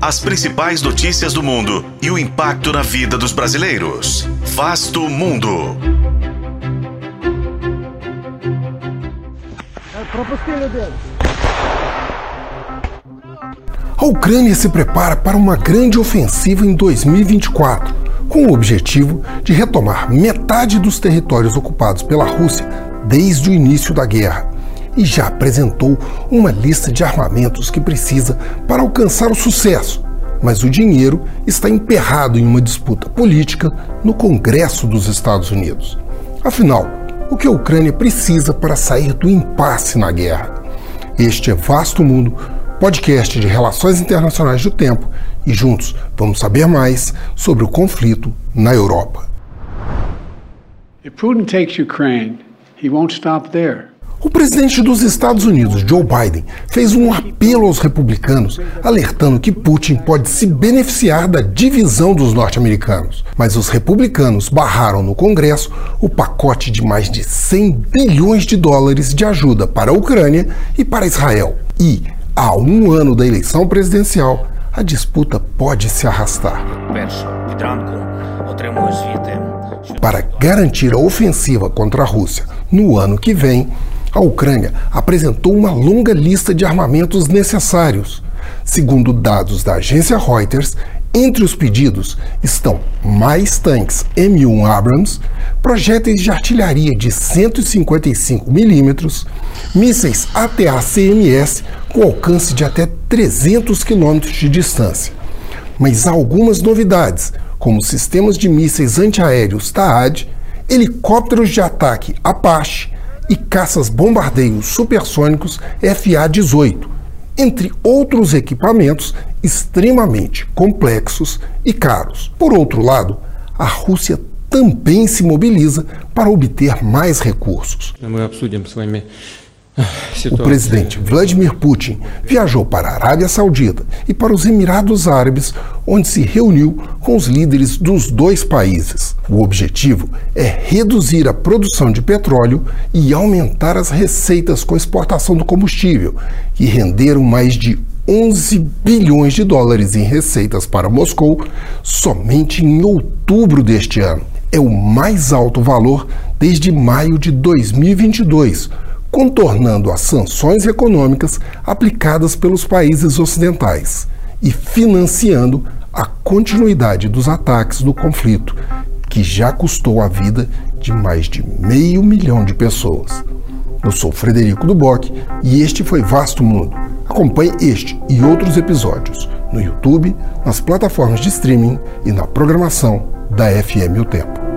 As principais notícias do mundo e o impacto na vida dos brasileiros. Vasto Mundo. A Ucrânia se prepara para uma grande ofensiva em 2024, com o objetivo de retomar metade dos territórios ocupados pela Rússia desde o início da guerra e já apresentou uma lista de armamentos que precisa para alcançar o sucesso. Mas o dinheiro está emperrado em uma disputa política no Congresso dos Estados Unidos. Afinal, o que a Ucrânia precisa para sair do impasse na guerra? Este é Vasto Mundo podcast de Relações Internacionais do Tempo, e juntos vamos saber mais sobre o conflito na Europa. If Putin takes Ukraine, he won't stop there. O presidente dos Estados Unidos, Joe Biden, fez um apelo aos republicanos, alertando que Putin pode se beneficiar da divisão dos norte-americanos. Mas os republicanos barraram no Congresso o pacote de mais de 100 bilhões de dólares de ajuda para a Ucrânia e para Israel. E, a um ano da eleição presidencial, a disputa pode se arrastar. Para garantir a ofensiva contra a Rússia no ano que vem, a Ucrânia apresentou uma longa lista de armamentos necessários. Segundo dados da agência Reuters, entre os pedidos estão mais tanques M1 Abrams, projéteis de artilharia de 155 milímetros, mísseis ATA-CMS com alcance de até 300 quilômetros de distância. Mas há algumas novidades, como sistemas de mísseis antiaéreos TAAD, helicópteros de ataque Apache e caças bombardeios supersônicos FA-18, entre outros equipamentos extremamente complexos e caros. Por outro lado, a Rússia também se mobiliza para obter mais recursos. O presidente Vladimir Putin viajou para a Arábia Saudita e para os Emirados Árabes, onde se reuniu com os líderes dos dois países. O objetivo é reduzir a produção de petróleo e aumentar as receitas com a exportação do combustível, que renderam mais de 11 bilhões de dólares em receitas para Moscou somente em outubro deste ano. É o mais alto valor desde maio de 2022 contornando as sanções econômicas aplicadas pelos países ocidentais e financiando a continuidade dos ataques do conflito, que já custou a vida de mais de meio milhão de pessoas. Eu sou Frederico Duboc e este foi Vasto Mundo. Acompanhe este e outros episódios no YouTube, nas plataformas de streaming e na programação da FM O Tempo.